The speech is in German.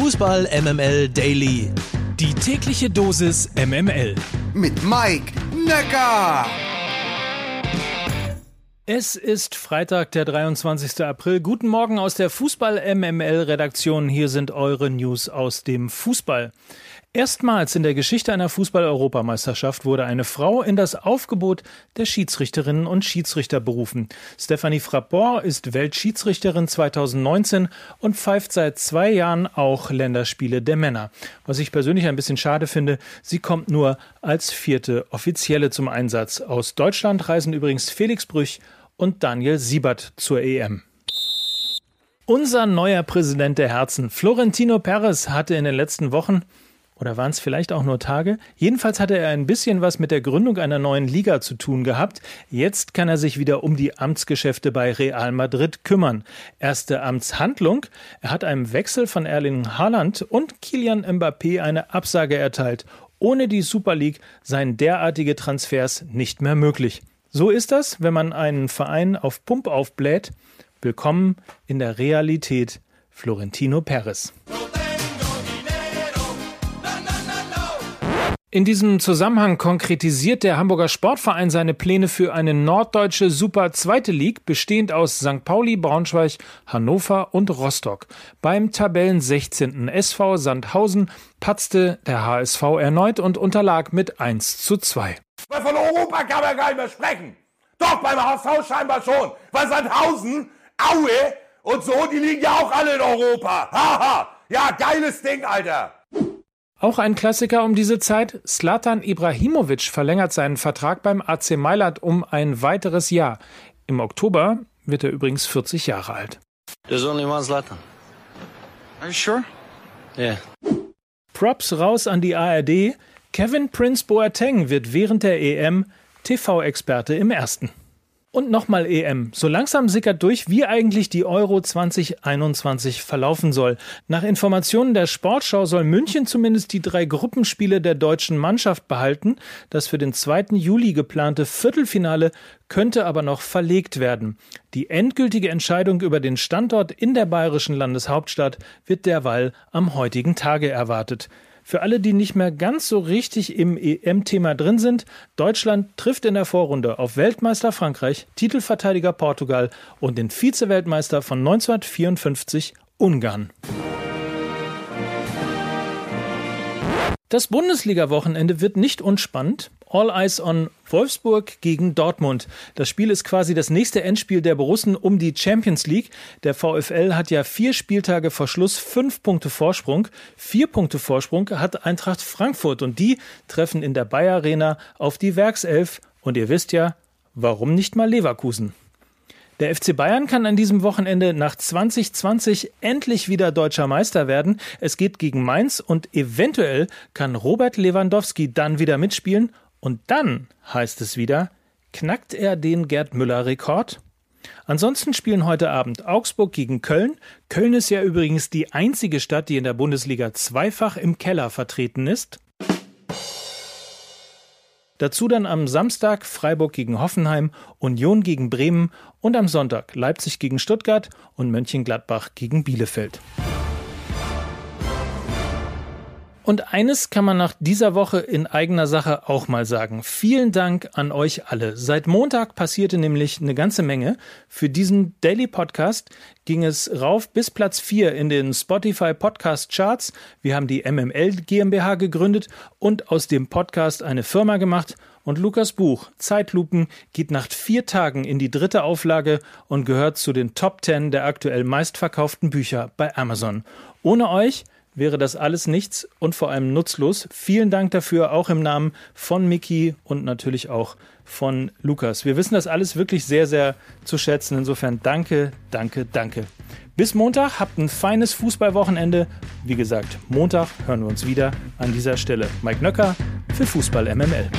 Fußball MML Daily. Die tägliche Dosis MML. Mit Mike Necker. Es ist Freitag, der 23. April. Guten Morgen aus der Fußball MML Redaktion. Hier sind eure News aus dem Fußball. Erstmals in der Geschichte einer Fußball-Europameisterschaft wurde eine Frau in das Aufgebot der Schiedsrichterinnen und Schiedsrichter berufen. Stephanie Frapport ist Weltschiedsrichterin 2019 und pfeift seit zwei Jahren auch Länderspiele der Männer. Was ich persönlich ein bisschen schade finde, sie kommt nur als vierte Offizielle zum Einsatz. Aus Deutschland reisen übrigens Felix Brüch und Daniel Siebert zur EM. Unser neuer Präsident der Herzen, Florentino Perez, hatte in den letzten Wochen oder waren es vielleicht auch nur Tage? Jedenfalls hatte er ein bisschen was mit der Gründung einer neuen Liga zu tun gehabt. Jetzt kann er sich wieder um die Amtsgeschäfte bei Real Madrid kümmern. Erste Amtshandlung. Er hat einem Wechsel von Erling Haaland und Kilian Mbappé eine Absage erteilt. Ohne die Super League seien derartige Transfers nicht mehr möglich. So ist das, wenn man einen Verein auf Pump aufbläht. Willkommen in der Realität. Florentino Perez. In diesem Zusammenhang konkretisiert der Hamburger Sportverein seine Pläne für eine norddeutsche Super Zweite League, bestehend aus St. Pauli, Braunschweig, Hannover und Rostock. Beim Tabellen 16. SV Sandhausen patzte der HSV erneut und unterlag mit 1 zu 2. Weil von Europa kann man gar nicht mehr sprechen. Doch, beim HSV scheinbar schon. Weil Sandhausen, Aue und so, die liegen ja auch alle in Europa. Haha. Ja, geiles Ding, Alter. Auch ein Klassiker um diese Zeit. Slatan Ibrahimovic verlängert seinen Vertrag beim AC Mailand um ein weiteres Jahr. Im Oktober wird er übrigens 40 Jahre alt. There's only one Zlatan. Are you sure? Yeah. Props raus an die ARD. Kevin Prince Boateng wird während der EM TV-Experte im ersten. Und nochmal EM. So langsam sickert durch, wie eigentlich die Euro 2021 verlaufen soll. Nach Informationen der Sportschau soll München zumindest die drei Gruppenspiele der deutschen Mannschaft behalten. Das für den 2. Juli geplante Viertelfinale könnte aber noch verlegt werden. Die endgültige Entscheidung über den Standort in der bayerischen Landeshauptstadt wird derweil am heutigen Tage erwartet. Für alle, die nicht mehr ganz so richtig im EM-Thema drin sind, Deutschland trifft in der Vorrunde auf Weltmeister Frankreich, Titelverteidiger Portugal und den Vize-Weltmeister von 1954 Ungarn. Das Bundesliga-Wochenende wird nicht unspannend. All Eyes on Wolfsburg gegen Dortmund. Das Spiel ist quasi das nächste Endspiel der Borussen um die Champions League. Der VfL hat ja vier Spieltage vor Schluss fünf Punkte Vorsprung. Vier Punkte Vorsprung hat Eintracht Frankfurt und die treffen in der Bayer Arena auf die Werkself. Und ihr wisst ja, warum nicht mal Leverkusen? Der FC Bayern kann an diesem Wochenende nach 2020 endlich wieder deutscher Meister werden. Es geht gegen Mainz und eventuell kann Robert Lewandowski dann wieder mitspielen. Und dann heißt es wieder, knackt er den Gerd Müller-Rekord? Ansonsten spielen heute Abend Augsburg gegen Köln. Köln ist ja übrigens die einzige Stadt, die in der Bundesliga zweifach im Keller vertreten ist. Dazu dann am Samstag Freiburg gegen Hoffenheim, Union gegen Bremen und am Sonntag Leipzig gegen Stuttgart und Mönchengladbach gegen Bielefeld. Und eines kann man nach dieser Woche in eigener Sache auch mal sagen. Vielen Dank an euch alle. Seit Montag passierte nämlich eine ganze Menge. Für diesen Daily Podcast ging es rauf bis Platz 4 in den Spotify Podcast Charts. Wir haben die MML GmbH gegründet und aus dem Podcast eine Firma gemacht. Und Lukas Buch, Zeitlupen, geht nach vier Tagen in die dritte Auflage und gehört zu den Top 10 der aktuell meistverkauften Bücher bei Amazon. Ohne euch wäre das alles nichts und vor allem nutzlos. Vielen Dank dafür, auch im Namen von Miki und natürlich auch von Lukas. Wir wissen das alles wirklich sehr, sehr zu schätzen. Insofern danke, danke, danke. Bis Montag, habt ein feines Fußballwochenende. Wie gesagt, Montag hören wir uns wieder an dieser Stelle. Mike Nöcker für Fußball MML.